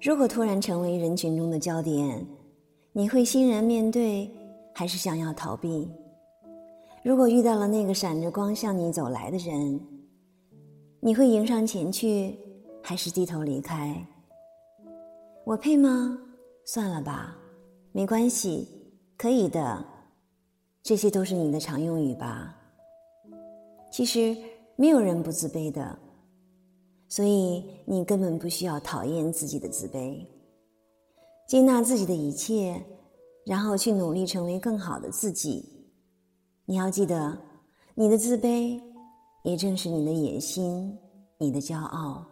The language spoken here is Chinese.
如果突然成为人群中的焦点，你会欣然面对，还是想要逃避？如果遇到了那个闪着光向你走来的人，你会迎上前去，还是低头离开？我配吗？算了吧，没关系，可以的。这些都是你的常用语吧？其实没有人不自卑的，所以你根本不需要讨厌自己的自卑，接纳自己的一切，然后去努力成为更好的自己。你要记得，你的自卑，也正是你的野心，你的骄傲。